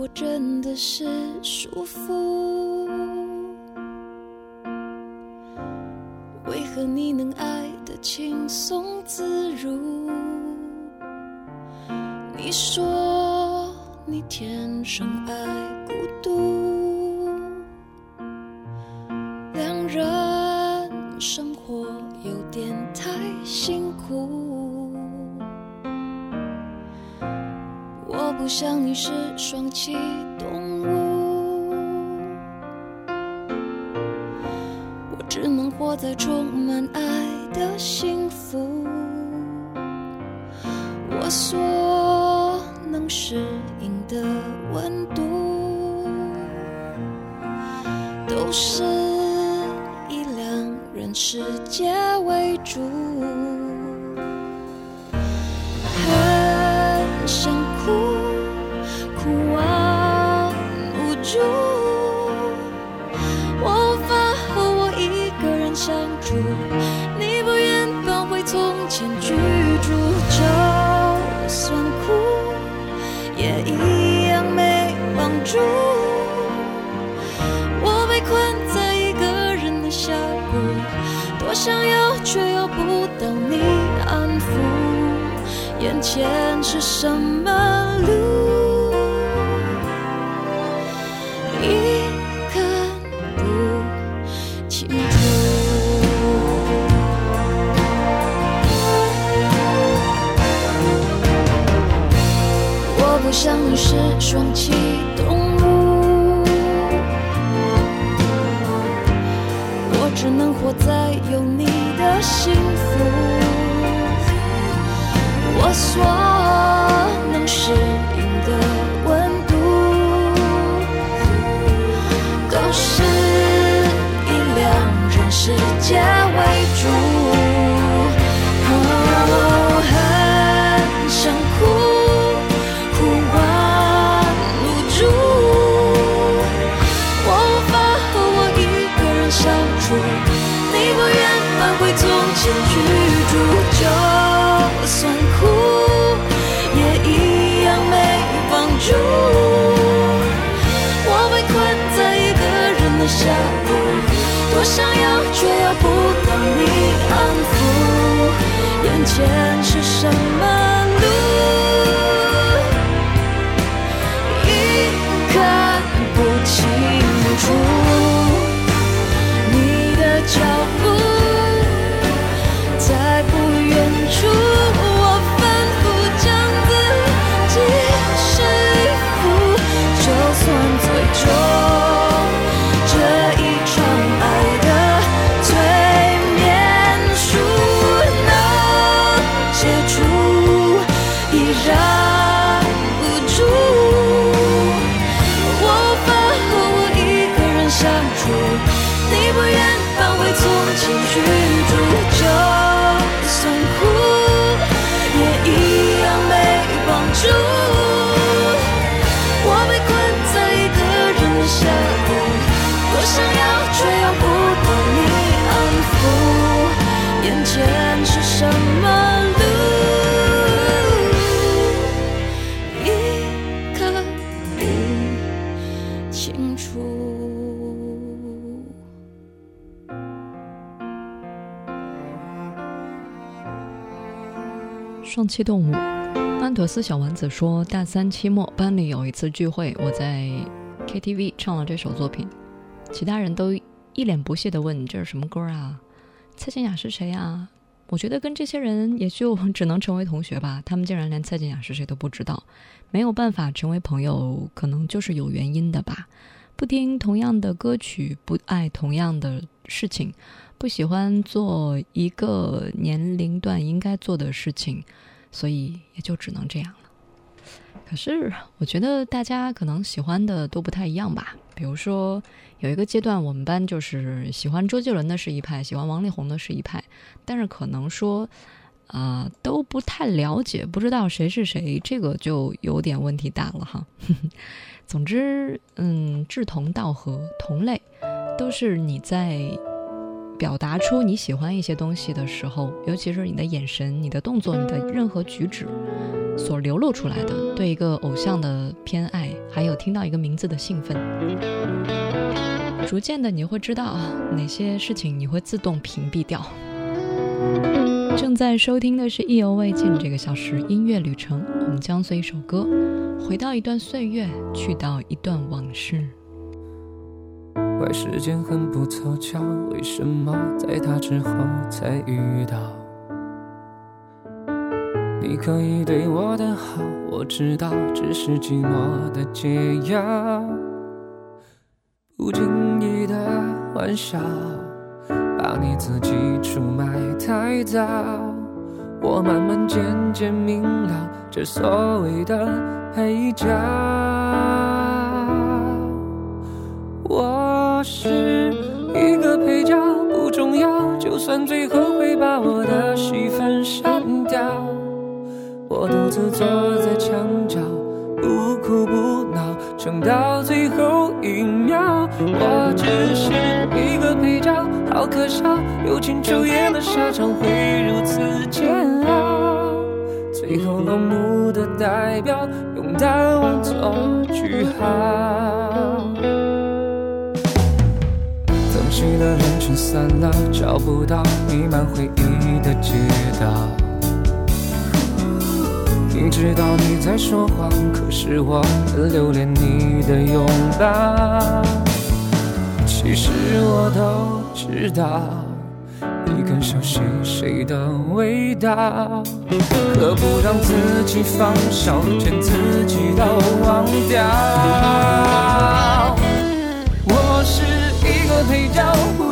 情如果真的是舒服，为何你能爱得轻松自如？你说你天生爱孤独，是双栖动物，我只能活在充满爱的幸福。我所能适应的温度，都是眼前是什么路？一看不清楚。我不像你是双栖动物，我只能活在有你的幸福。我所能适应的温度，都是以两人世界为主。哦，很想哭，哭完无助，我无法和我一个人相处。你不愿搬回从前居住，期动物。安妥斯小丸子说，大三期末班里有一次聚会，我在 KTV 唱了这首作品，其他人都一脸不屑地问：“这是什么歌啊？蔡健雅是谁啊？”我觉得跟这些人也就只能成为同学吧，他们竟然连蔡健雅是谁都不知道，没有办法成为朋友，可能就是有原因的吧。不听同样的歌曲，不爱同样的事情，不喜欢做一个年龄段应该做的事情，所以也就只能这样了。可是我觉得大家可能喜欢的都不太一样吧。比如说有一个阶段，我们班就是喜欢周杰伦的是一派，喜欢王力宏的是一派，但是可能说啊、都不太了解，不知道谁是谁，这个就有点问题大了哈。总之，嗯，志同道合，同类，都是你在表达出你喜欢一些东西的时候，尤其是你的眼神、你的动作、你的任何举止所流露出来的对一个偶像的偏爱，还有听到一个名字的兴奋。逐渐的，你会知道哪些事情你会自动屏蔽掉。正在收听的是意犹未尽这个小时音乐旅程，我们将随一首歌，回到一段岁月，去到一段往事。怪时间很不凑巧，为什么在他之后才遇到？你可以对我的好，我知道，只是寂寞的解药。不经意的玩笑，把你自己出卖太早。我慢慢渐渐明了，这所谓的配角。我我是一个配角，不重要，就算最后会把我的戏份删掉。我独自坐在墙角，不哭不闹，撑到最后一秒。我只是一个配角，好可笑，友情出演的下场会如此煎熬。最后落幕的代表，用淡忘做句号。了人群散了，找不到弥漫回忆的街道。明知道你在说谎，可是我很留恋你的拥抱。其实我都知道，你更熟悉谁的味道。何不让自己放手，连自己都忘掉？我是一个配角，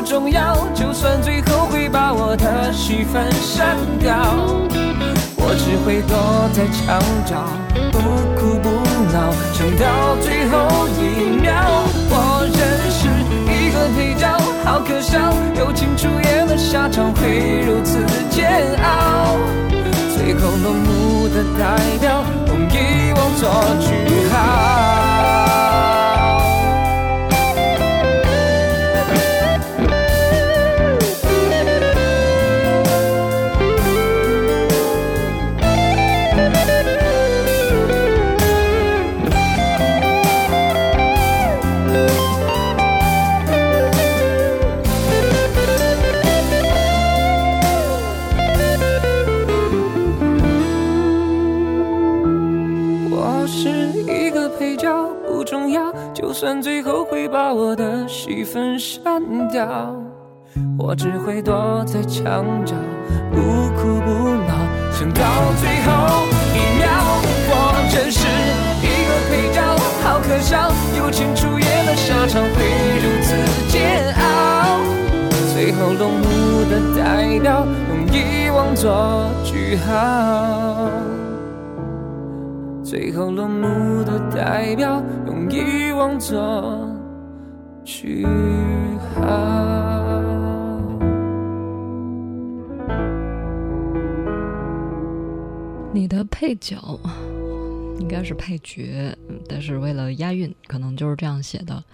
重要，就算最后会把我的戏份删掉。我只会躲在墙角，不哭不闹，撑到最后一秒。我认识一个配角，好可笑，友情出演的下场会如此煎熬。最后落幕的代表，用遗忘做句号。算最后会把我的戏份删掉，我只会躲在墙角，不哭不闹，撑到最后一秒。我真是一个配角，好可笑，友情出演的下场会如此煎熬。最后落幕的代表，用遗忘做句号。最后落幕的代表，用遗忘做句号。你的配角应该是配角，但是为了押韵，可能就是这样写的。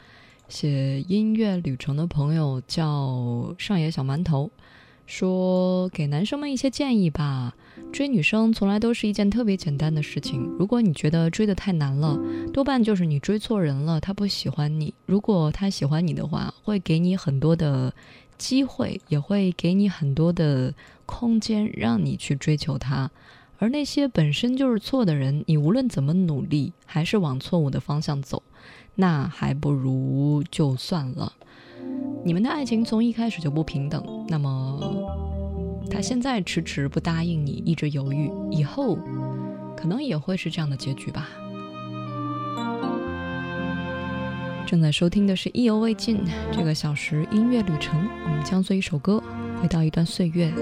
写音乐旅程的朋友叫上野小馒头，说给男生们一些建议吧。追女生从来都是一件特别简单的事情。如果你觉得追的太难了，多半就是你追错人了，他不喜欢你。如果他喜欢你的话，会给你很多的机会，也会给你很多的空间，让你去追求他。而那些本身就是错的人，你无论怎么努力，还是往错误的方向走，那还不如就算了。你们的爱情从一开始就不平等，那么。他现在迟迟不答应你，一直犹豫，以后可能也会是这样的结局吧。正在收听的是意犹未尽这个小时音乐旅程，我们将做一首歌回到一段岁月，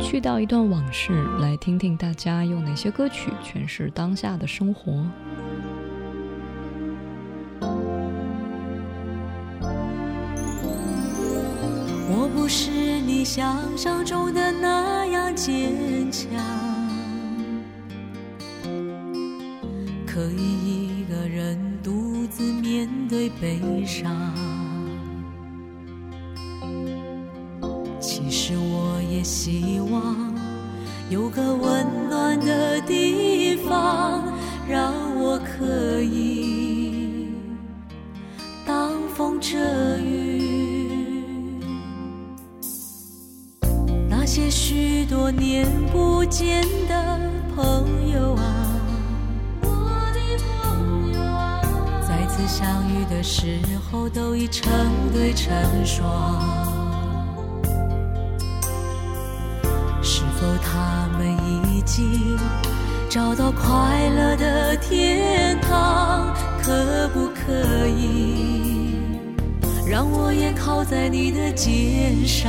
去到一段往事，来听听大家用哪些歌曲诠释当下的生活。我不是你想象中的那样坚强，可以一个人独自面对悲伤。其实我也希望有个温暖的地方。让我可以挡风遮雨。多年不见的朋友啊，我的朋友啊，再次相遇的时候都已成对成双。是否他们已经找到快乐的天堂？可不可以让我也靠在你的肩上？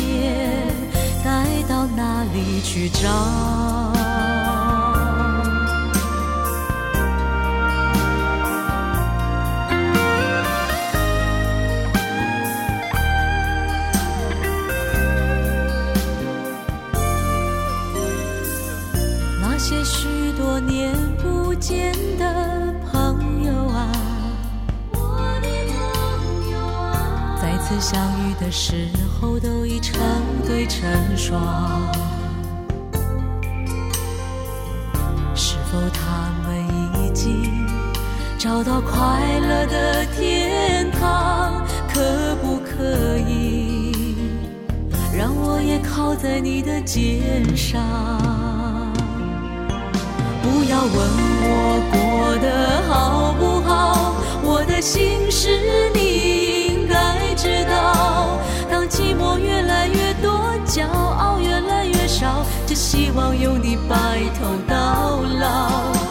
去找？那些许多年不见的朋友啊，我的朋友啊，再次相遇的时候都已成对成双。找到快乐的天堂？可不可以让我也靠在你的肩上？不要问我过得好不好，我的心事你应该知道。当寂寞越来越多，骄傲越来越少，只希望有你白头到老。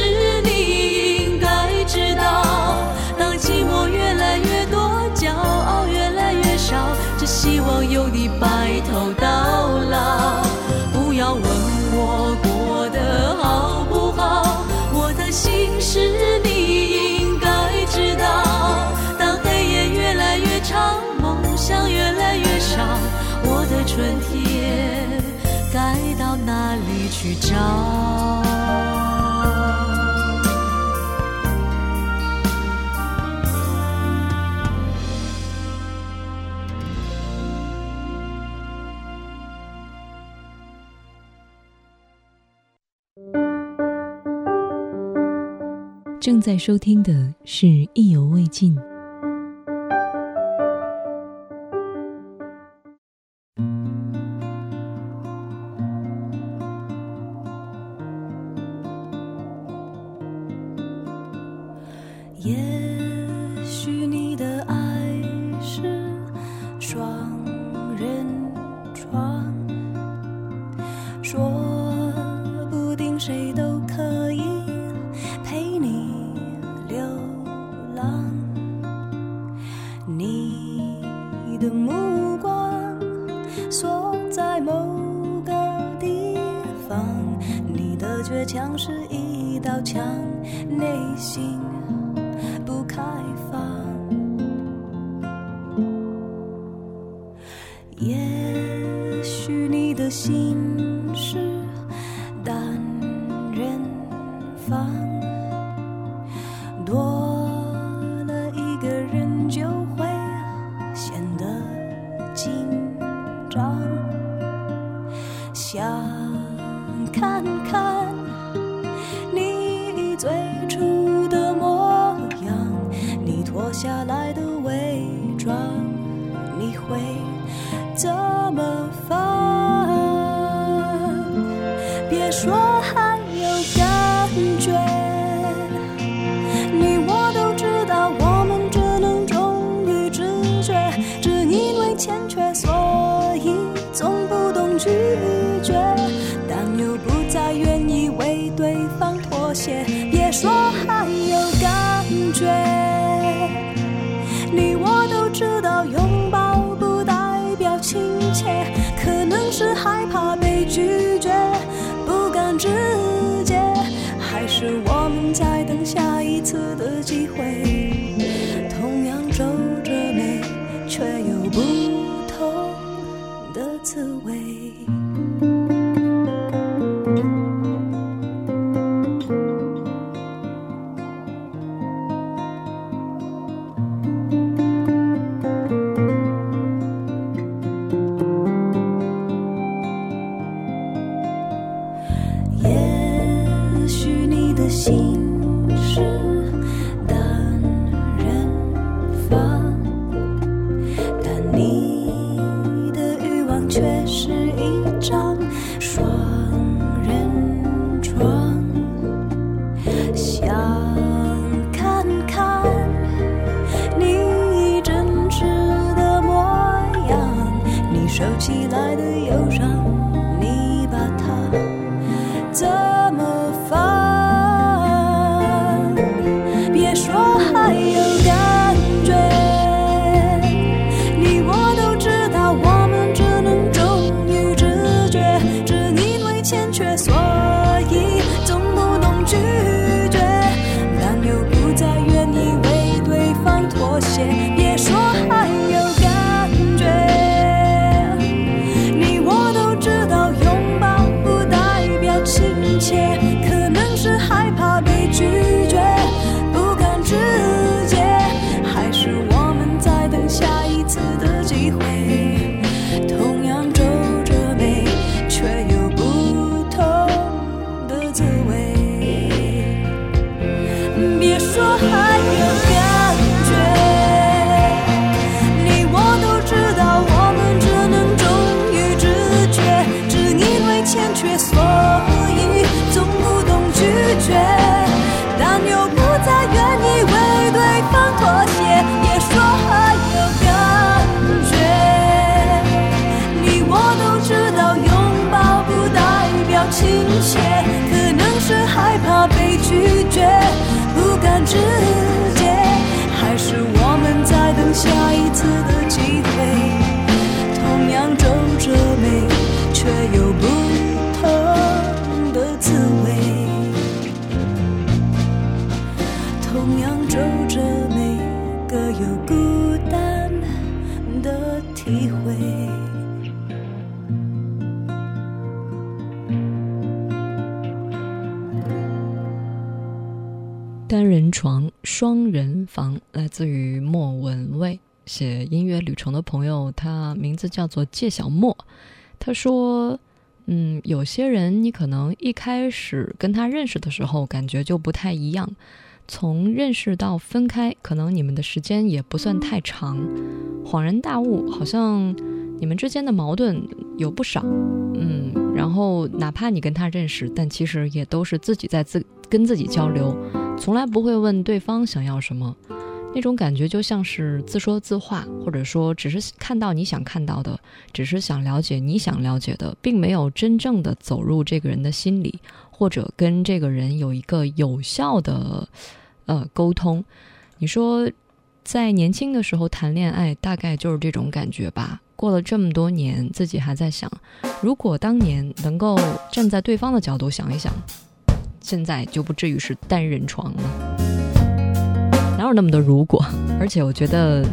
正在收听的是《意犹未尽》。也许你的心房，来自于莫文蔚。写音乐旅程的朋友，他名字叫做介小莫。他说：“嗯，有些人你可能一开始跟他认识的时候，感觉就不太一样。从认识到分开，可能你们的时间也不算太长。恍然大悟，好像你们之间的矛盾有不少。嗯，然后哪怕你跟他认识，但其实也都是自己在自跟自己交流。”从来不会问对方想要什么，那种感觉就像是自说自话，或者说只是看到你想看到的，只是想了解你想了解的，并没有真正的走入这个人的心里，或者跟这个人有一个有效的呃沟通。你说在年轻的时候谈恋爱，大概就是这种感觉吧。过了这么多年，自己还在想，如果当年能够站在对方的角度想一想。现在就不至于是单人床了，哪有那么多如果？而且我觉得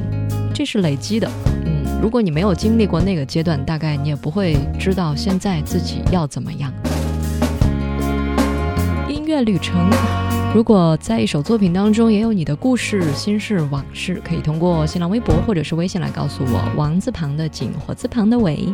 这是累积的，嗯，如果你没有经历过那个阶段，大概你也不会知道现在自己要怎么样。音乐旅程，如果在一首作品当中也有你的故事、心事、往事，可以通过新浪微博或者是微信来告诉我。王字旁的景，火字旁的伟。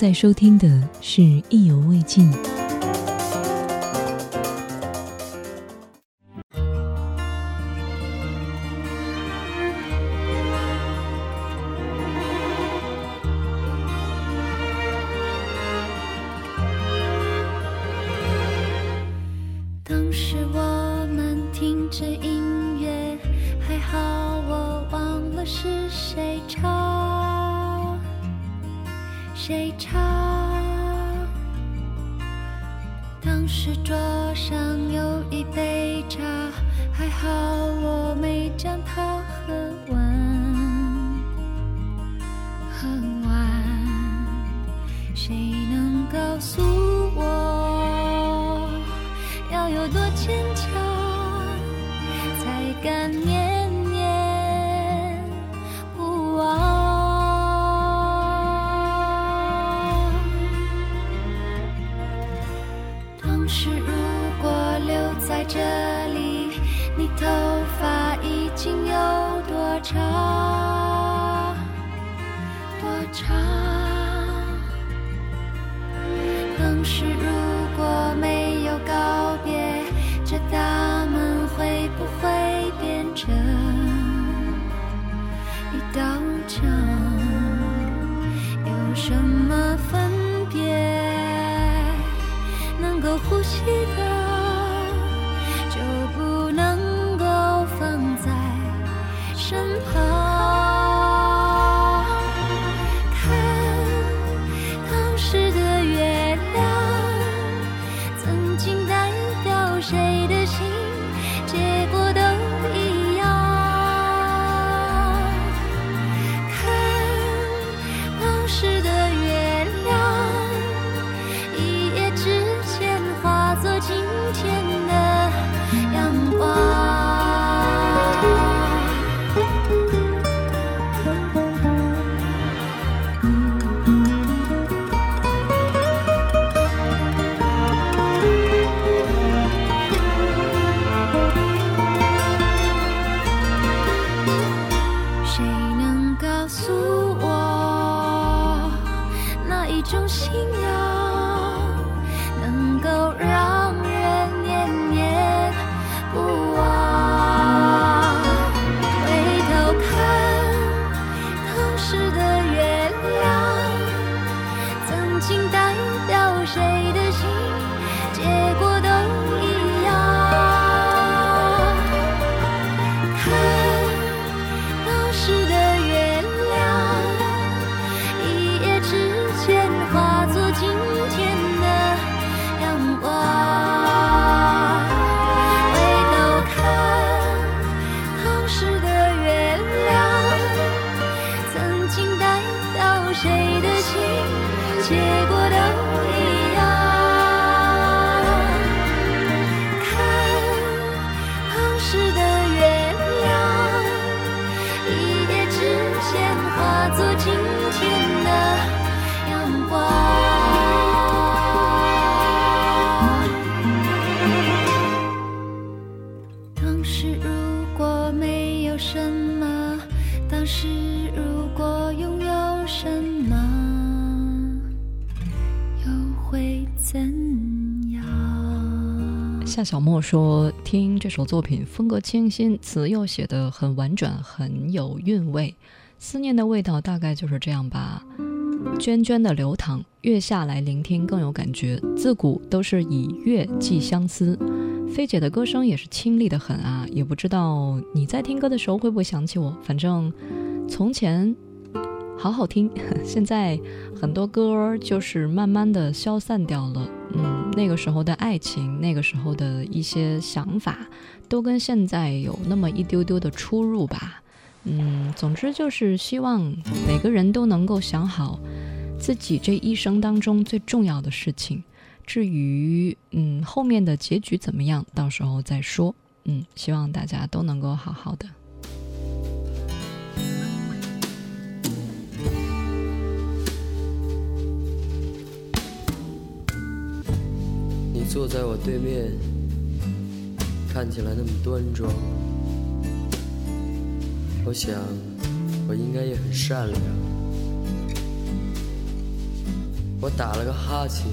在收听的是《意犹未尽》。有多坚强，才敢念种信仰。夏小莫说：“听这首作品，风格清新，词又写得很婉转，很有韵味。思念的味道大概就是这样吧，涓涓的流淌，月下来聆听更有感觉。自古都是以月寄相思。菲姐的歌声也是清丽的很啊，也不知道你在听歌的时候会不会想起我。反正从前好好听，现在很多歌就是慢慢的消散掉了。嗯，那个时候的爱情，那个时候的一些想法，都跟现在有那么一丢丢的出入吧。嗯，总之就是希望每个人都能够想好自己这一生当中最重要的事情。至于嗯后面的结局怎么样，到时候再说。嗯，希望大家都能够好好的。你坐在我对面，看起来那么端庄。我想，我应该也很善良。我打了个哈欠，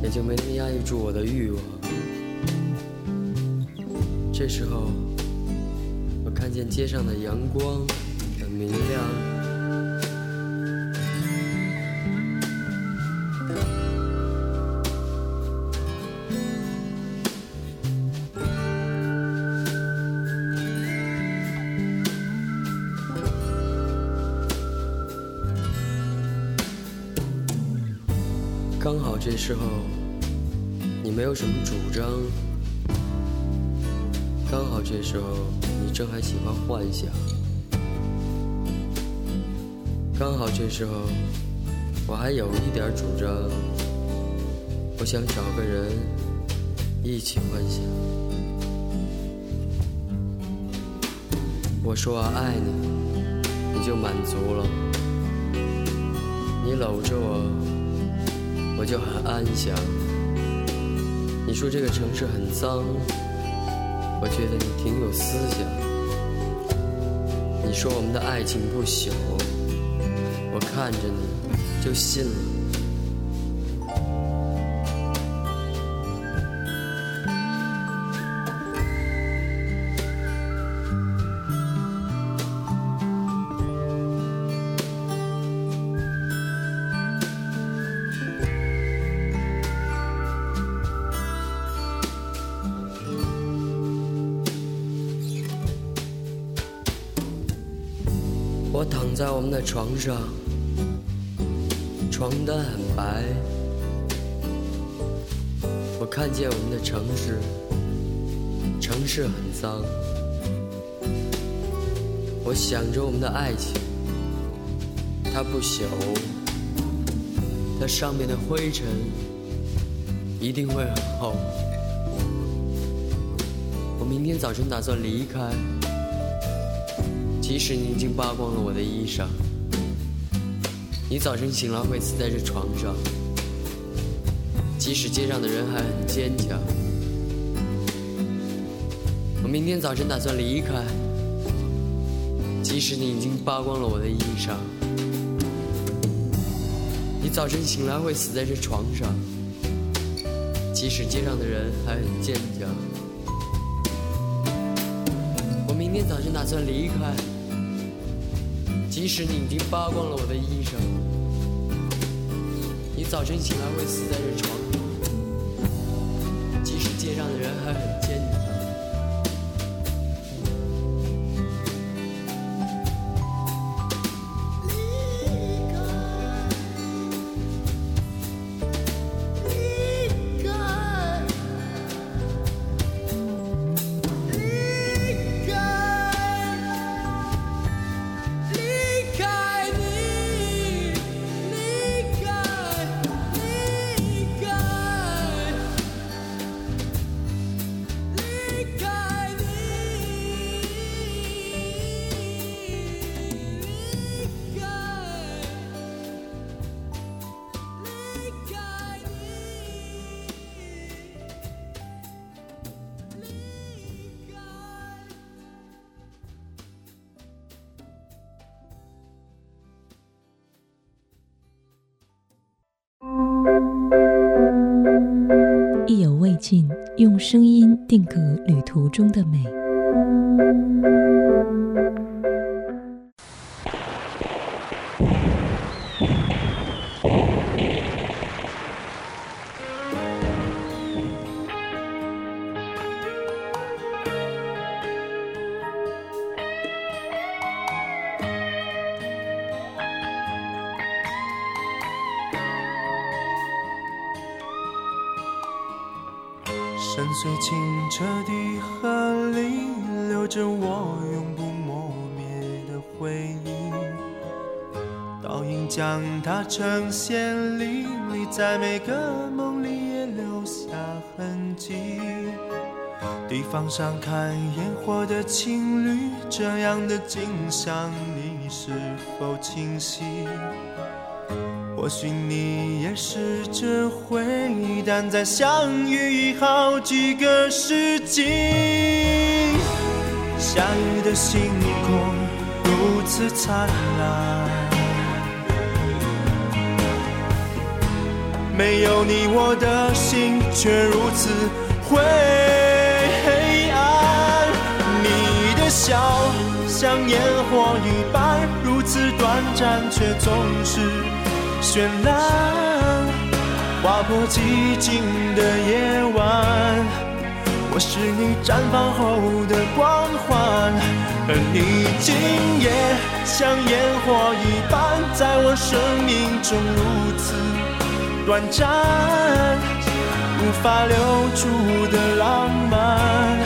也就没能压抑住我的欲望。这时候，我看见街上的阳光很明亮。时候你没有什么主张，刚好这时候你正还喜欢幻想，刚好这时候我还有一点主张，我想找个人一起幻想。我说我爱你，你就满足了，你搂着我。我就很安详。你说这个城市很脏，我觉得你挺有思想。你说我们的爱情不朽，我看着你就信了。躺在床上，床单很白。我看见我们的城市，城市很脏。我想着我们的爱情，它不朽，它上面的灰尘一定会很厚。我明天早晨打算离开。即使你已经扒光了我的衣裳，你早晨醒来会死在这床上。即使街上的人还很坚强，我明天早晨打算离开。即使你已经扒光了我的衣裳，你早晨醒来会死在这床上。即使街上的人还很坚强，我明天早晨打算离开。即使你已经扒光了我的衣裳，你早晨醒来会死在这床上。即使街上的人还很定格旅途中的美。清澈的河里，留着我永不磨灭的回忆。倒影将它呈现历历在每个梦里，也留下痕迹。地方上看烟火的情侣，这样的景象，你是否清晰？或许你也试着回忆，但在相遇好几个世纪。下雨的星空如此灿烂，没有你，我的心却如此灰暗。你的笑像烟火一般，如此短暂，却总是绚烂，划破寂静的夜晚。我是你绽放后的光环，而你今夜像烟火一般，在我生命中如此短暂，无法留住的浪漫，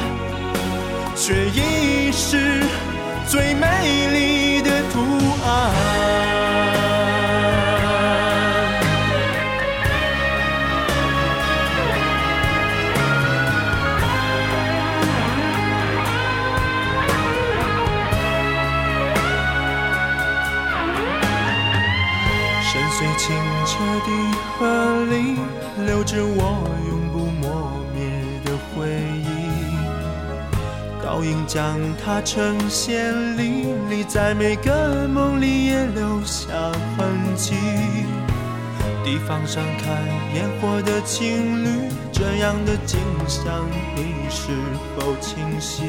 却已是最美丽的图案。着我永不磨灭的回忆。倒影将它呈现历历在每个梦里，也留下痕迹。地方上看烟火的情侣，这样的景象，你是否清晰？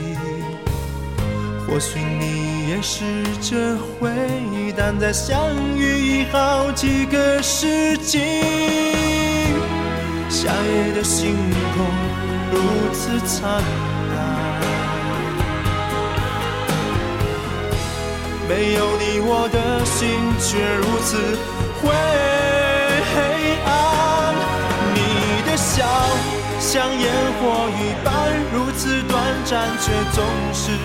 或许你也是这回忆，但在相遇已好几个世纪。夏夜的星空如此灿烂，没有你，我的心却如此灰暗。你的笑像烟火一般，如此短暂，却总是。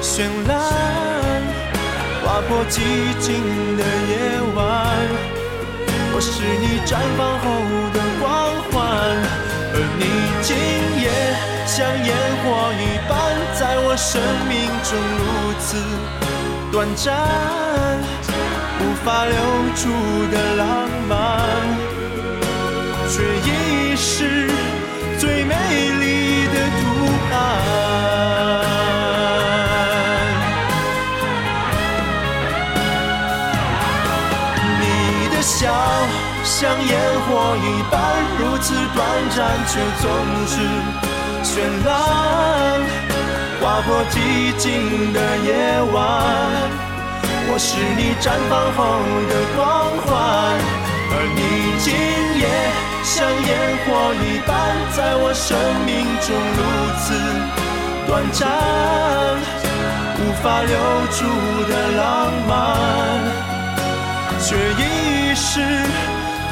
绚烂，划破寂静的夜晚。我是你绽放后的光欢，而你今夜像烟火一般，在我生命中如此短暂，无法留住的浪漫，烟火一般，如此短暂，却总是绚烂，划破寂静的夜晚。我是你绽放后的光环，而你今夜像烟火一般，在我生命中如此短暂，无法留住的浪漫。却已是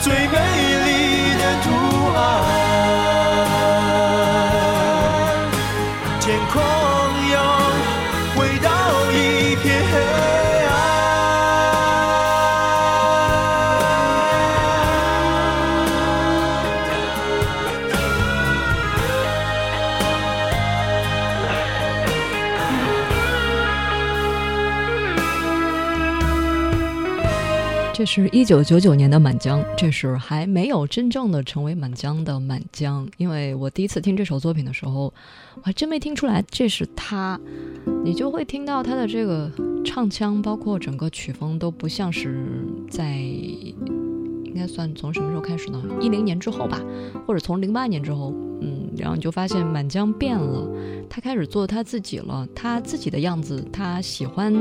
最美丽的图案。这是一九九九年的《满江》，这是还没有真正的成为满江的《满江》。因为我第一次听这首作品的时候，我还真没听出来这是他。你就会听到他的这个唱腔，包括整个曲风都不像是在应该算从什么时候开始呢？一零年之后吧，或者从零八年之后，嗯，然后你就发现满江变了，他开始做他自己了，他自己的样子，他喜欢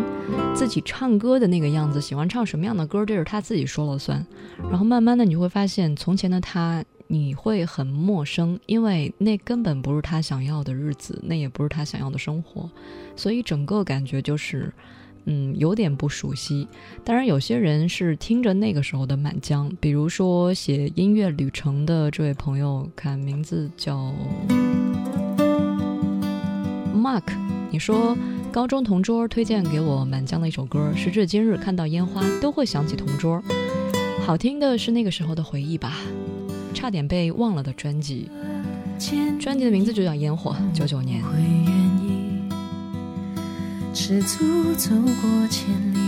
自己唱歌的那个样子，喜欢唱什么样的歌，这是他自己说了算。然后慢慢的你会发现，从前的他你会很陌生，因为那根本不是他想要的日子，那也不是他想要的生活，所以整个感觉就是。嗯，有点不熟悉。当然，有些人是听着那个时候的满江，比如说写音乐旅程的这位朋友，看名字叫 Mark。你说高中同桌推荐给我满江的一首歌，时至今日看到烟花都会想起同桌。好听的是那个时候的回忆吧，差点被忘了的专辑，专辑的名字就叫《烟火》，九九年。会愿意赤足走过千里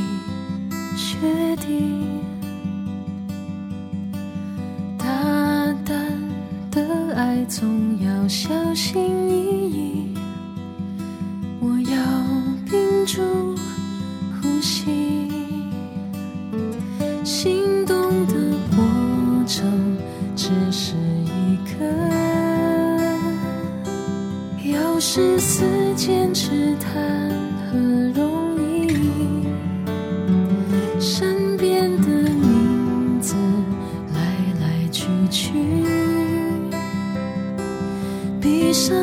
雪地，大胆的爱总要小心翼翼。我要屏住呼吸，心动的过程只是一刻，要十四坚持它。么容易身边的名字来来去去闭上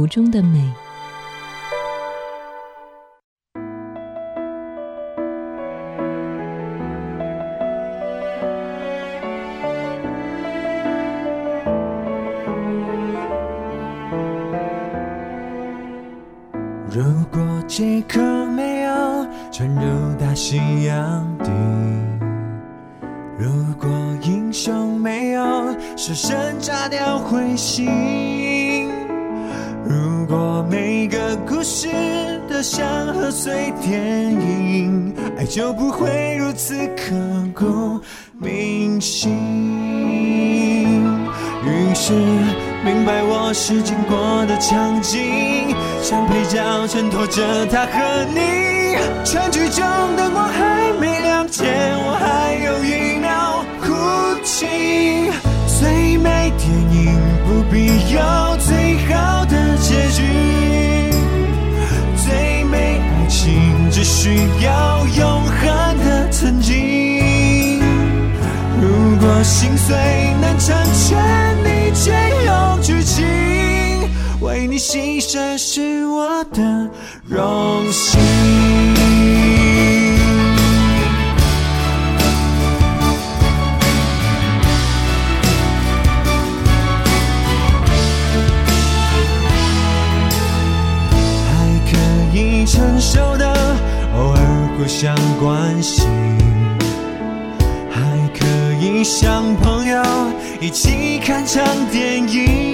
途中的美，如果杰克没有沉入大西洋底，如果英雄没有舍身炸掉彗星。像贺岁电影爱就不会如此刻骨铭心于是明白我是经过的场景像配角衬托着他和你全剧中灯光还没亮前我还有一秒哭泣。最美电影不必有需要永恒的曾经。如果心碎能成全你却有剧情为你牺牲是我的荣幸。想关心，还可以像朋友一起看场电影。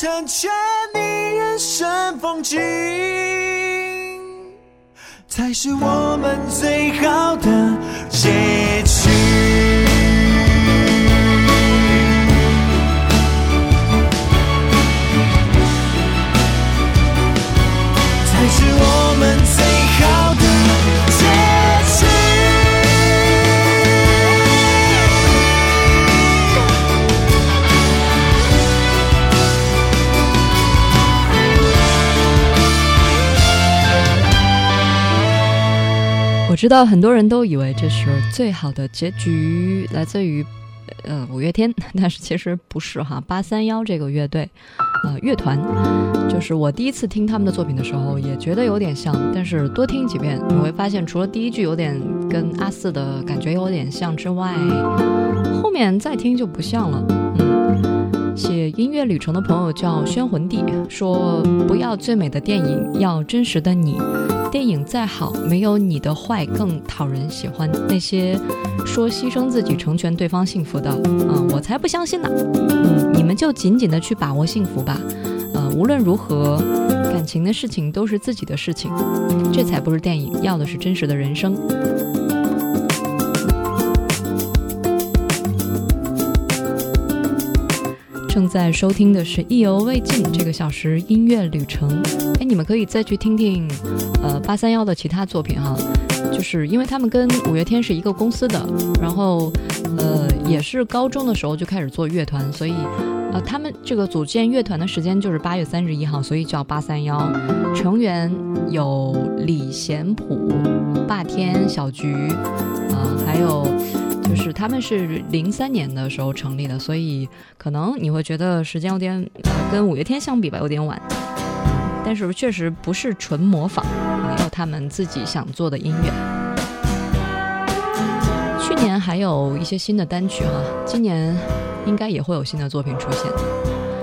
成全你人生风景，才是我们最好的结知道很多人都以为这是最好的结局来自于呃五月天，但是其实不是哈。八三幺这个乐队，呃乐团，就是我第一次听他们的作品的时候，也觉得有点像，但是多听几遍，你会发现除了第一句有点跟阿四的感觉有点像之外，后面再听就不像了。写音乐旅程的朋友叫宣魂帝，说不要最美的电影，要真实的你。电影再好，没有你的坏更讨人喜欢。那些说牺牲自己成全对方幸福的，啊、我才不相信呢。嗯，你们就紧紧的去把握幸福吧。呃，无论如何，感情的事情都是自己的事情，这才不是电影，要的是真实的人生。正在收听的是《意犹未尽》这个小时音乐旅程。哎，你们可以再去听听，呃，八三幺的其他作品哈，就是因为他们跟五月天是一个公司的，然后呃也是高中的时候就开始做乐团，所以呃他们这个组建乐团的时间就是八月三十一号，所以叫八三幺。成员有李贤普、霸天、小菊，啊、还有。就是他们是零三年的时候成立的，所以可能你会觉得时间有点呃跟五月天相比吧，有点晚。但是确实不是纯模仿，啊有他们自己想做的音乐。去年还有一些新的单曲哈，今年应该也会有新的作品出现。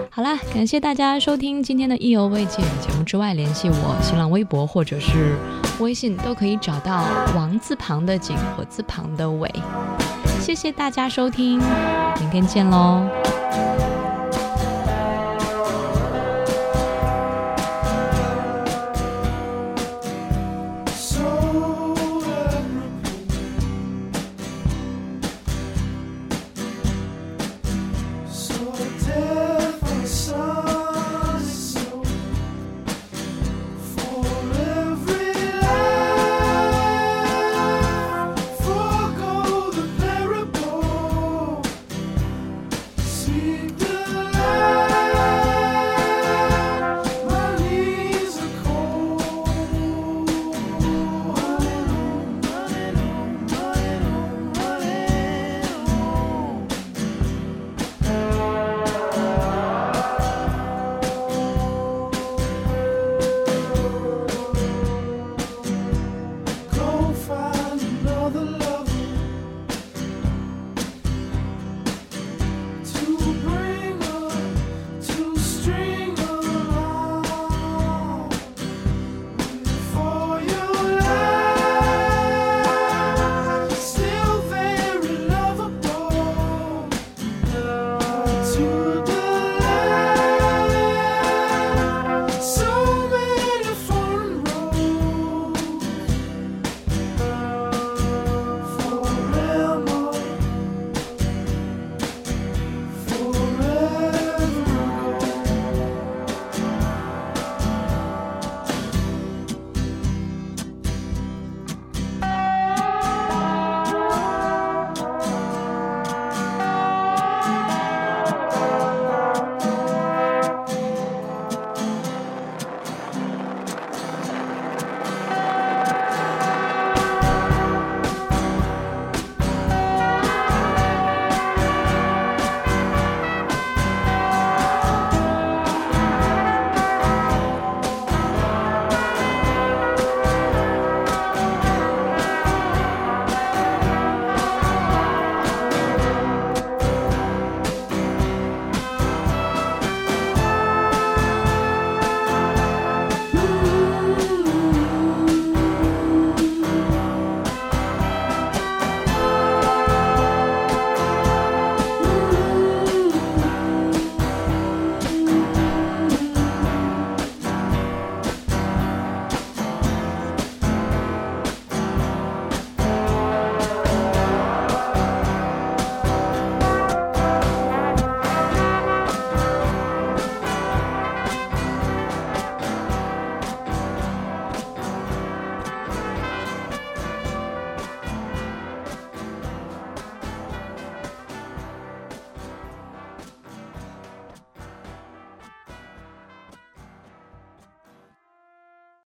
好啦，感谢大家收听今天的意犹未尽节目之外，联系我新浪微博或者是微信都可以找到王字旁的景，火字旁的伟。谢谢大家收听，明天见喽。